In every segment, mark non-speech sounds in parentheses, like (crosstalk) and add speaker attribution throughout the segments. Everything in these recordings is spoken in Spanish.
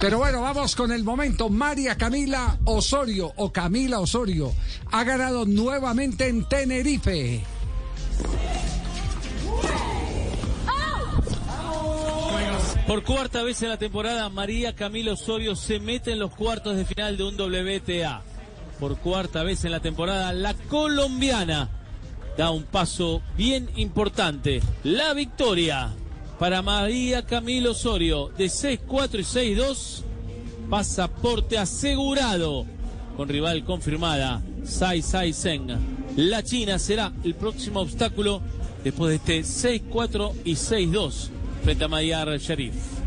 Speaker 1: Pero bueno, vamos con el momento. María Camila Osorio o Camila Osorio ha ganado nuevamente en Tenerife.
Speaker 2: Por cuarta vez en la temporada, María Camila Osorio se mete en los cuartos de final de un WTA. Por cuarta vez en la temporada, la colombiana da un paso bien importante. La victoria para María Camilo Osorio de 6-4 y 6-2. Pasaporte asegurado con rival confirmada, Sai Sai Zeng. La China será el próximo obstáculo después de este 6-4 y 6-2 frente a Mayar Sharif.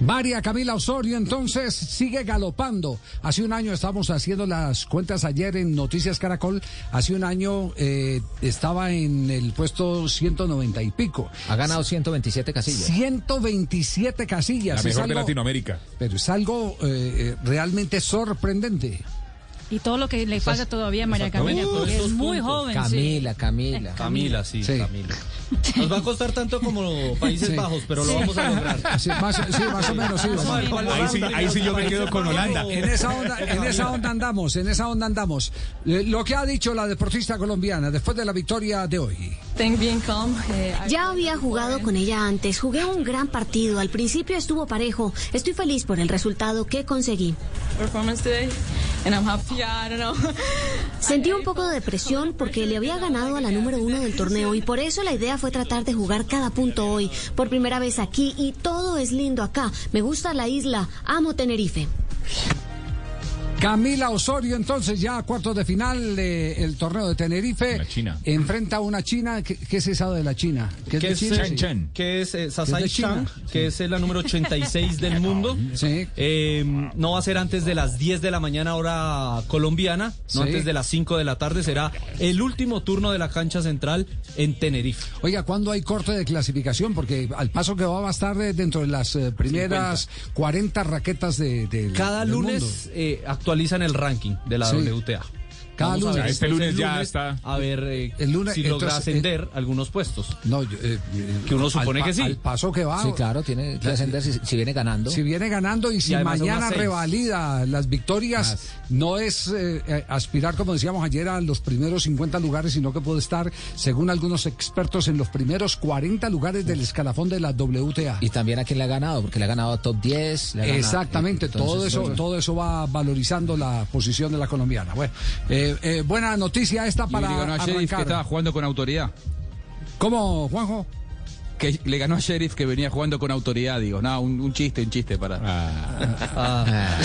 Speaker 1: María Camila Osorio entonces sigue galopando. Hace un año estábamos haciendo las cuentas ayer en Noticias Caracol. Hace un año eh, estaba en el puesto 190 y pico.
Speaker 3: Ha ganado 127 casillas.
Speaker 1: 127 casillas.
Speaker 4: La
Speaker 1: Es
Speaker 4: mejor de Latinoamérica.
Speaker 1: Pero es algo eh, eh, realmente sorprendente.
Speaker 5: Y todo lo que le falta todavía a María Camila, porque es muy
Speaker 2: puntos.
Speaker 5: joven. sí.
Speaker 3: Camila, Camila.
Speaker 6: Camila, sí,
Speaker 1: Sí.
Speaker 6: Camila. Nos va a costar tanto como Países
Speaker 1: Sí.
Speaker 6: Bajos, pero lo vamos a lograr. (laughs)
Speaker 1: Sí, más, sí, más o menos, sí.
Speaker 4: Ahí ahí sí yo me quedo con Holanda.
Speaker 1: En esa onda, en esa onda andamos, en esa onda andamos. Eh, Lo que ha dicho la deportista colombiana después de la victoria de hoy.
Speaker 7: Ya había jugado con ella antes, jugué un gran partido, al principio estuvo parejo, estoy feliz por el resultado que conseguí. Sentí un poco de presión porque le había ganado a la número uno del torneo y por eso la idea fue tratar de jugar cada punto hoy, por primera vez aquí y todo es lindo acá, me gusta la isla, amo Tenerife.
Speaker 1: Camila Osorio, entonces ya a cuartos de final del torneo de Tenerife.
Speaker 4: La China.
Speaker 1: Enfrenta a una China. ¿Qué, qué es esa de la China? ¿Qué es
Speaker 6: Que
Speaker 1: de
Speaker 6: es,
Speaker 1: China?
Speaker 6: eh,
Speaker 4: Chen Chen.
Speaker 6: que es eh, Sasai. Chang, que es eh, la número (laughs) 86 del mundo.
Speaker 1: Sí.
Speaker 6: Eh, no va a ser antes de las 10 de la mañana hora colombiana, no
Speaker 1: Sí.
Speaker 6: antes de las 5 de la tarde. Será el último turno de la cancha central en Tenerife.
Speaker 1: Oiga, ¿cuándo hay corte de clasificación? Porque al paso que va a estar eh, dentro de las eh, primeras 40 raquetas de, de-
Speaker 6: Cada
Speaker 1: del mundo.
Speaker 6: lunes eh, actualizan el ranking de la
Speaker 1: Sí.
Speaker 6: WTA.
Speaker 1: Cada lunes.
Speaker 6: ver
Speaker 4: Este lunes ya está.
Speaker 6: A ver eh,
Speaker 1: El lunes,
Speaker 6: si logra
Speaker 1: entonces,
Speaker 6: ascender algunos puestos.
Speaker 1: No, yo, eh,
Speaker 6: Que uno supone
Speaker 1: pa-
Speaker 6: que sí.
Speaker 1: Al paso que va.
Speaker 3: Sí, claro, tiene que ascender si, si viene ganando.
Speaker 1: Si viene ganando y si mañana revalida las victorias, no es eh, eh, aspirar, como decíamos ayer, a los primeros 50 lugares, sino que puede estar, según algunos expertos, en los primeros 40 lugares del escalafón de la WTA.
Speaker 3: Y también a quién le ha ganado, porque le ha ganado a top 10. le ha ganado-
Speaker 1: Exactamente,
Speaker 3: entonces,
Speaker 1: todo eso, todo eso va valorizando la posición de la colombiana. Bueno, eh, eh, buena noticia esta
Speaker 8: Y
Speaker 1: para
Speaker 8: le ganó a Sheriff que estaba jugando con autoridad.
Speaker 1: ¿Cómo, Juanjo?
Speaker 8: Que le ganó a Sheriff que venía jugando con autoridad, digo. No, un, un chiste, un chiste para.
Speaker 6: Ah. (laughs)